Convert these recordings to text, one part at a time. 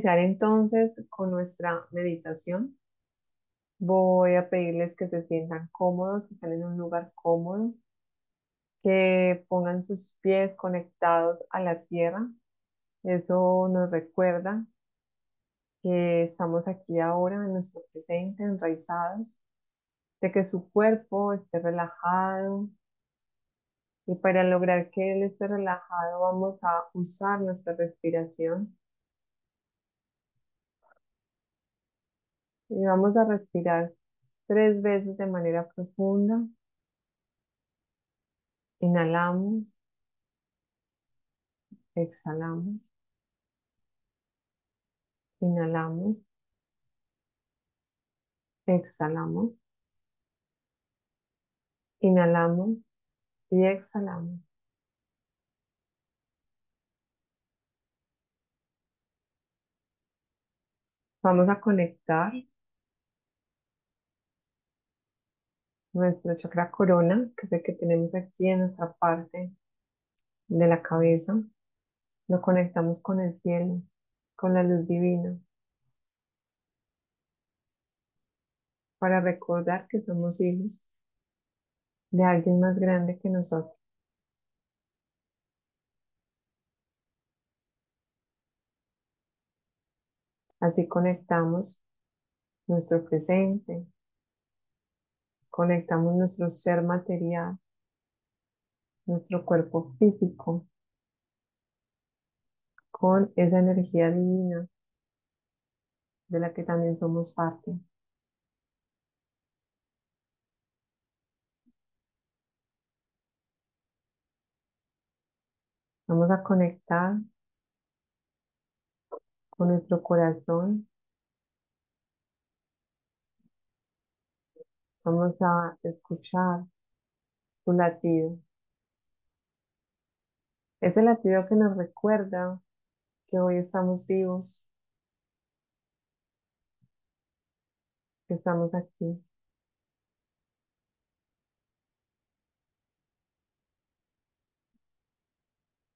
iniciar entonces con nuestra meditación. Voy a pedirles que se sientan cómodos, que estén en un lugar cómodo, que pongan sus pies conectados a la tierra. Eso nos recuerda que estamos aquí ahora en nuestro presente, enraizados, de que su cuerpo esté relajado. Y para lograr que él esté relajado vamos a usar nuestra respiración. Y vamos a respirar tres veces de manera profunda. Inhalamos. Exhalamos. Inhalamos. Exhalamos. Inhalamos y exhalamos. Vamos a conectar nuestro chakra corona, que es el que tenemos aquí en nuestra parte de la cabeza. Lo conectamos con el cielo, con la luz divina, para recordar que somos hijos de alguien más grande que nosotros. Así conectamos nuestro presente, conectamos nuestro ser material, nuestro cuerpo físico con esa energía divina de la que también somos parte. Vamos a conectar con nuestro corazón. Vamos a escuchar su latido. Ese latido que nos recuerda que hoy estamos vivos, que estamos aquí.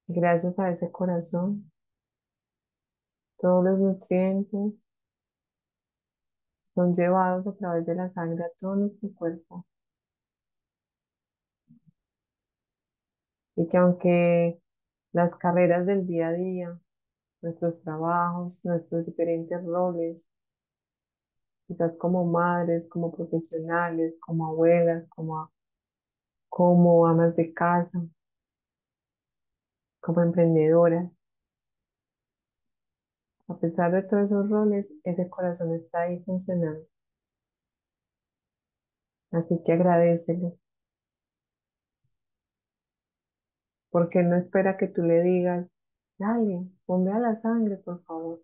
Gracias a ese corazón, todos los nutrientes son llevados a través de la sangre a todo nuestro cuerpo. Y que aunque las carreras del día a día, nuestros trabajos, nuestros diferentes roles, quizás como madres, como profesionales, como abuelas, como, como amas de casa, como emprendedoras. A pesar de todos esos roles, ese corazón está ahí funcionando. Así que agradecele. Porque no espera que tú le digas, dale, ponme a la sangre, por favor.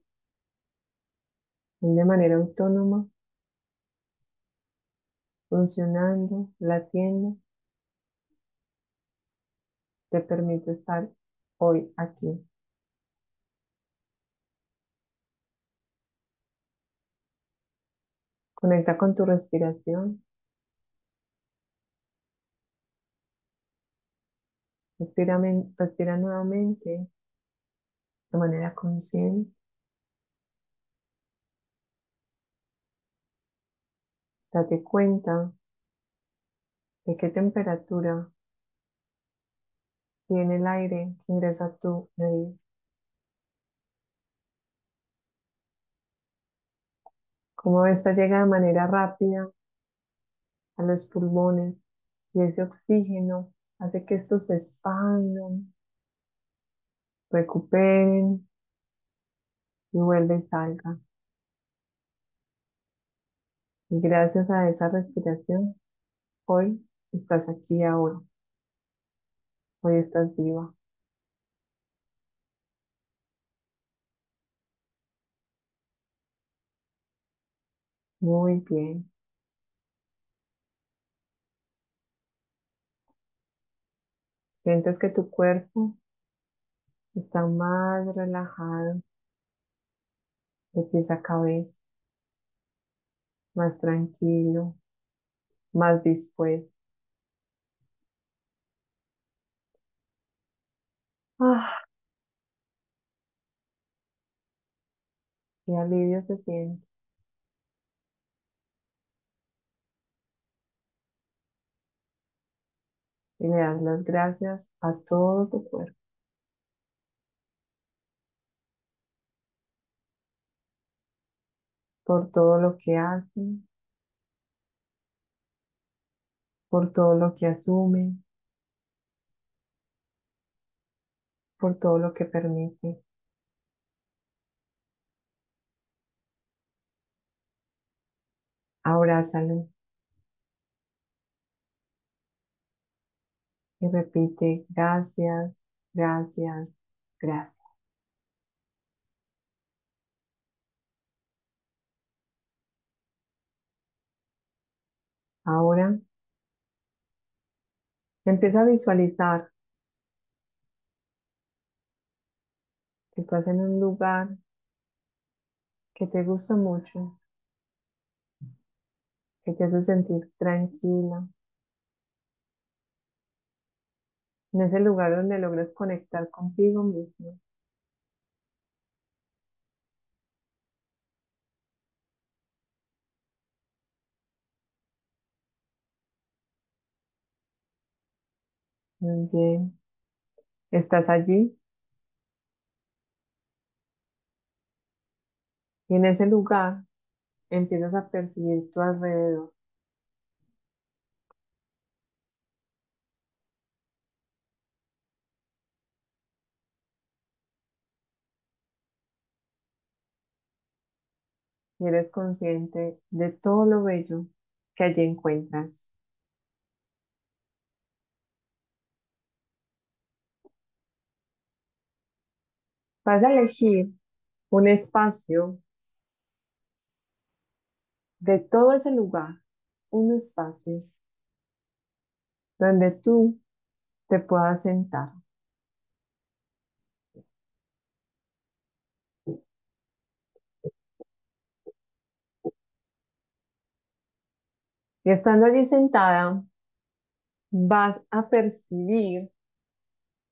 De manera autónoma, funcionando, latiendo, te permite estar hoy aquí. Conecta con tu respiración. Respira, respira nuevamente de manera consciente. Date cuenta de qué temperatura tiene el aire que ingresa a tu nariz. Cómo esta llega de manera rápida a los pulmones y ese oxígeno hace que estos se expandan, recuperen y vuelven y salgan. Y gracias a esa respiración, hoy estás aquí ahora. Hoy estás viva. Muy bien. Sientes que tu cuerpo está más relajado de pies a cabeza, más tranquilo, más dispuesto. Ah. qué alivio se siente. Y le das las gracias a todo tu cuerpo. por todo lo que hacen, por todo lo que asume, por todo lo que permite. Abrázalo y repite gracias, gracias, gracias. Ahora empieza a visualizar que estás en un lugar que te gusta mucho, que te hace sentir tranquila. En ese lugar donde logras conectar contigo mismo. Muy bien. Estás allí. Y en ese lugar empiezas a percibir tu alrededor. Y eres consciente de todo lo bello que allí encuentras. Vas a elegir un espacio de todo ese lugar, un espacio donde tú te puedas sentar. Estando allí sentada, vas a percibir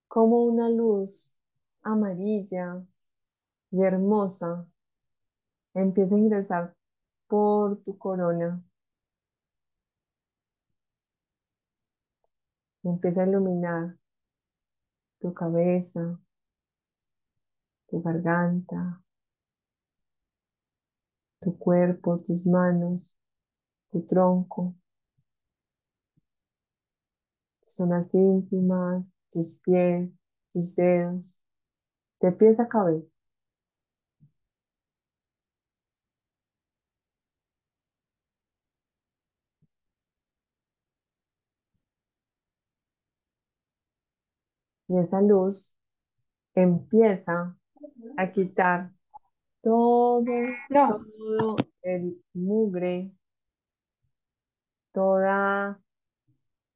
como una luz amarilla y hermosa empieza a ingresar por tu corona. Empieza a iluminar tu cabeza, tu garganta, tu cuerpo, tus manos, tu tronco, tus zonas íntimas, tus pies, tus dedos, de pies a cabeza. Y esa luz empieza a quitar todo, todo el mugre, toda,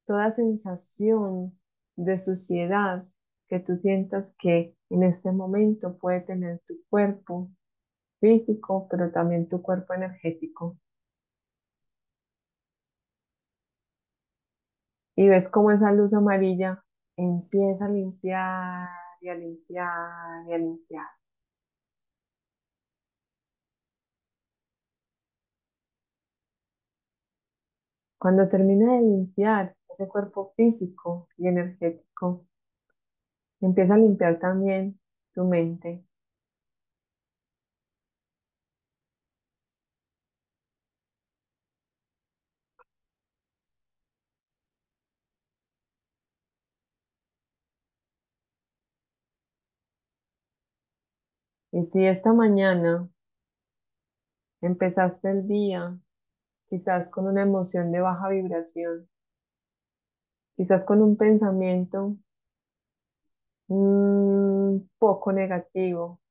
toda sensación de suciedad que tú sientas que en este momento puede tener tu cuerpo físico, pero también tu cuerpo energético. Y ves cómo esa luz amarilla empieza a limpiar y a limpiar y a limpiar. Cuando termina de limpiar ese cuerpo físico y energético, empieza a limpiar también tu mente. Y si esta mañana empezaste el día quizás con una emoción de baja vibración, quizás con un pensamiento un poco negativo,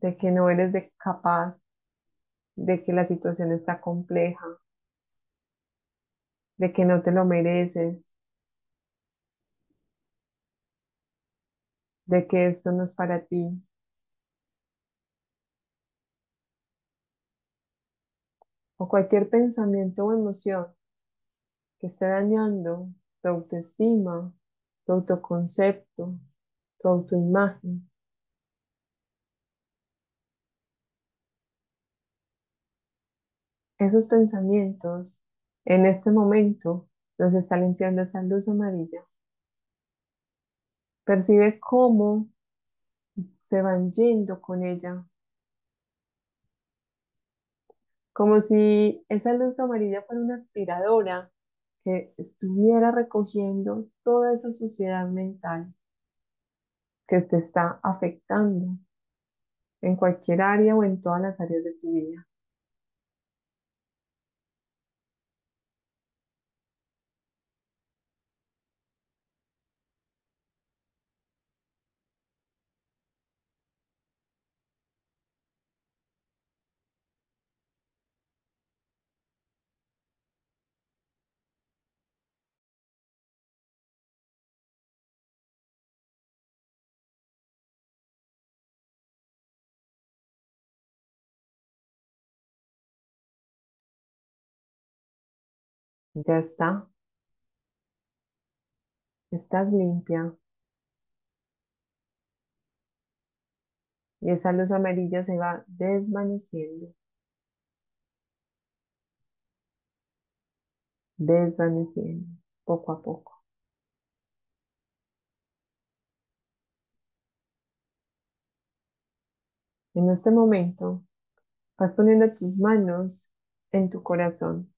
de que no eres capaz, de que la situación está compleja, de que no te lo mereces, de que esto no es para ti. O cualquier pensamiento o emoción que esté dañando tu autoestima, tu autoconcepto, tu autoimagen. esos pensamientos en este momento los está limpiando esa luz amarilla. Percibe cómo se van yendo con ella, como si esa luz amarilla fuera una aspiradora que estuviera recogiendo toda esa suciedad mental que te está afectando en cualquier área o en todas las áreas de tu vida. Ya está. Estás limpia. Y esa luz amarilla se va desvaneciendo, desvaneciendo poco a poco. En este momento vas poniendo tus manos en tu corazón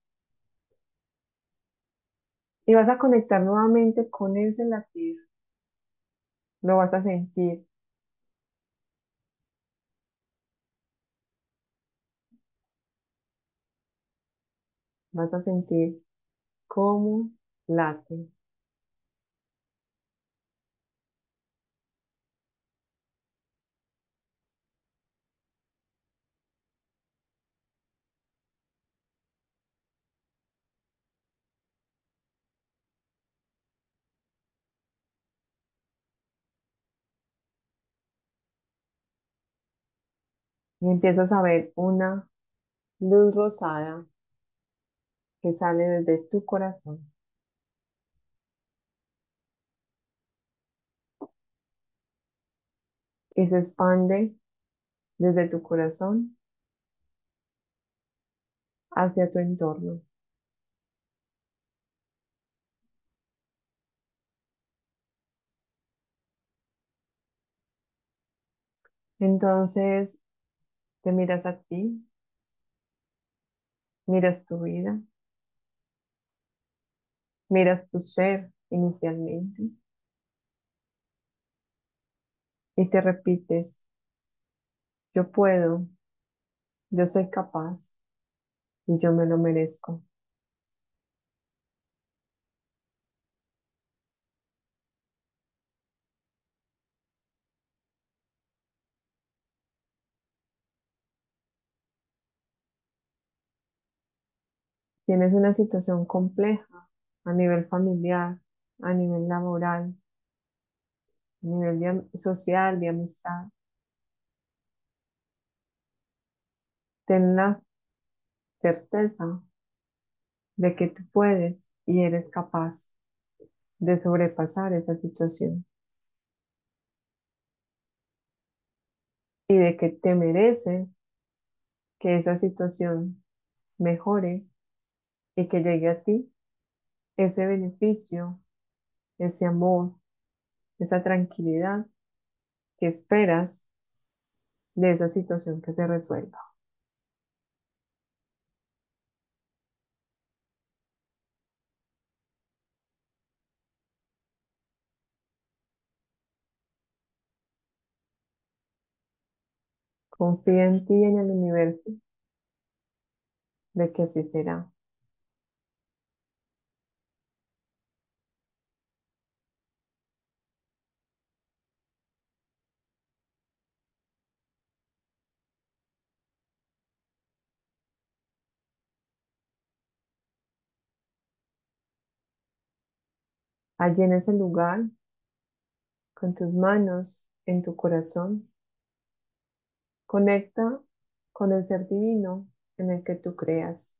y vas a conectar nuevamente con ese latir. Lo vas a sentir. Vas a sentir cómo late. Y empiezas a ver una luz rosada que sale desde tu corazón. Y se expande desde tu corazón hacia tu entorno. Entonces te miras a ti, miras tu vida, miras tu ser inicialmente y te repites, yo puedo, yo soy capaz y yo me lo merezco. Tienes una situación compleja a nivel familiar, a nivel laboral, a nivel social, de amistad. Ten la certeza de que tú puedes y eres capaz de sobrepasar esa situación y de que te mereces que esa situación mejore y que llegue a ti ese beneficio, ese amor, esa tranquilidad que esperas de esa situación que se resuelva. Confía en ti y en el universo de que así será. Allí en ese lugar, con tus manos en tu corazón, conecta con el ser divino en el que tú creas.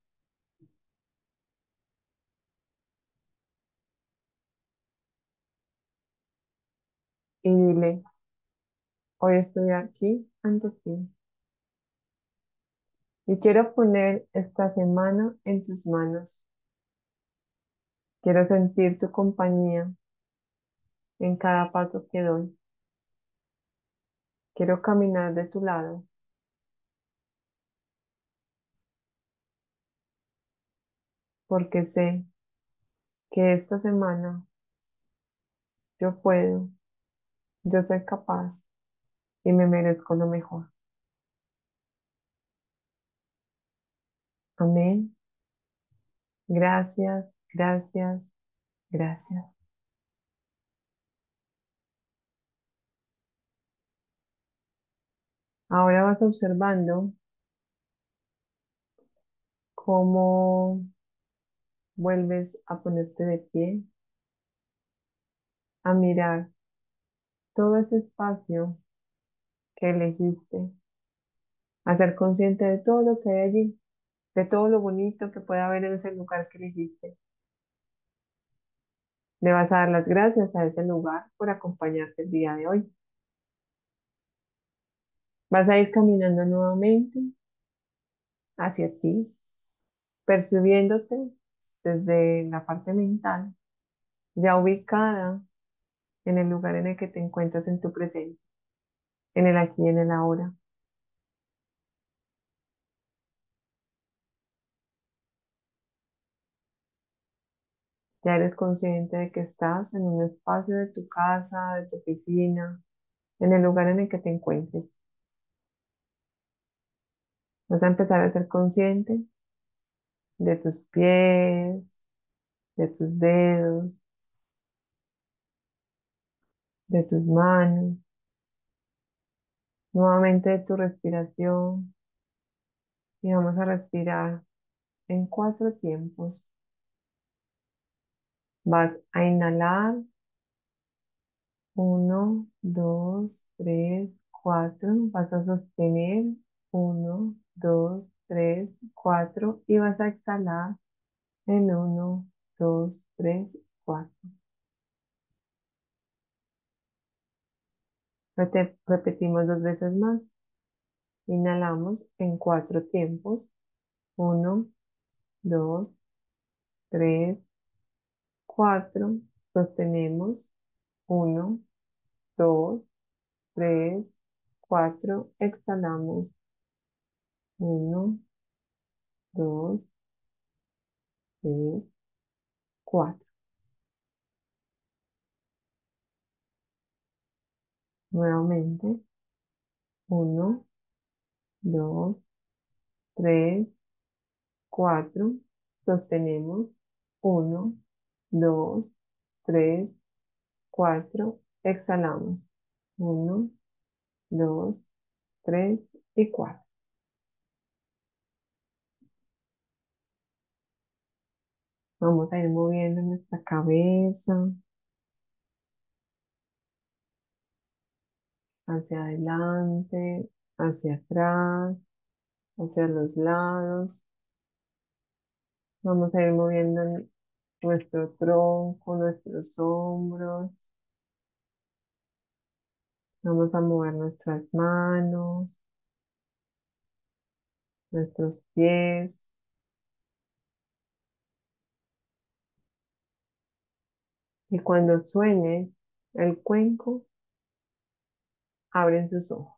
Y dile, hoy estoy aquí ante ti Y quiero poner esta semana en tus manos. Quiero sentir tu compañía en cada paso que doy. Quiero caminar de tu lado. Porque sé que esta semana yo puedo, yo soy capaz y me merezco lo mejor. Amén. Gracias, gracias, gracias. Ahora vas observando cómo vuelves a ponerte de pie, a mirar todo ese espacio que elegiste, a ser consciente de todo lo que hay allí, de todo lo bonito que puede haber en ese lugar que elegiste. Le vas a dar las gracias a ese lugar por acompañarte el día de hoy. Vas a ir caminando nuevamente hacia ti, percibiéndote desde la parte mental, ya ubicada en el lugar en el que te encuentras en tu presente, en el aquí y en el ahora. Ya eres consciente de que estás en un espacio de tu casa, de tu oficina, en el lugar en el que te encuentres. Vas a empezar a ser consciente de tus pies, de tus dedos, de tus manos, nuevamente de tu respiración. Y vamos a respirar en cuatro tiempos. Vas a inhalar. Uno, dos, tres, cuatro. Vas a sostener. Uno, dos, tres, cuatro. Y vas a exhalar en uno, dos, tres, cuatro. Repetimos dos veces más. Inhalamos en cuatro tiempos. Uno, dos, tres, cuatro. Sostenemos. Uno, dos, tres, cuatro. Exhalamos. Uno, dos, tres, cuatro. Nuevamente. Uno, dos, tres, cuatro. Sostenemos. Uno, dos, tres, cuatro. Exhalamos. Uno, dos, tres y cuatro. Vamos a ir moviendo nuestra cabeza hacia adelante, hacia atrás, hacia los lados. Vamos a ir moviendo nuestro tronco, nuestros hombros. Vamos a mover nuestras manos, nuestros pies. Y cuando sueñe el cuenco, abren sus ojos.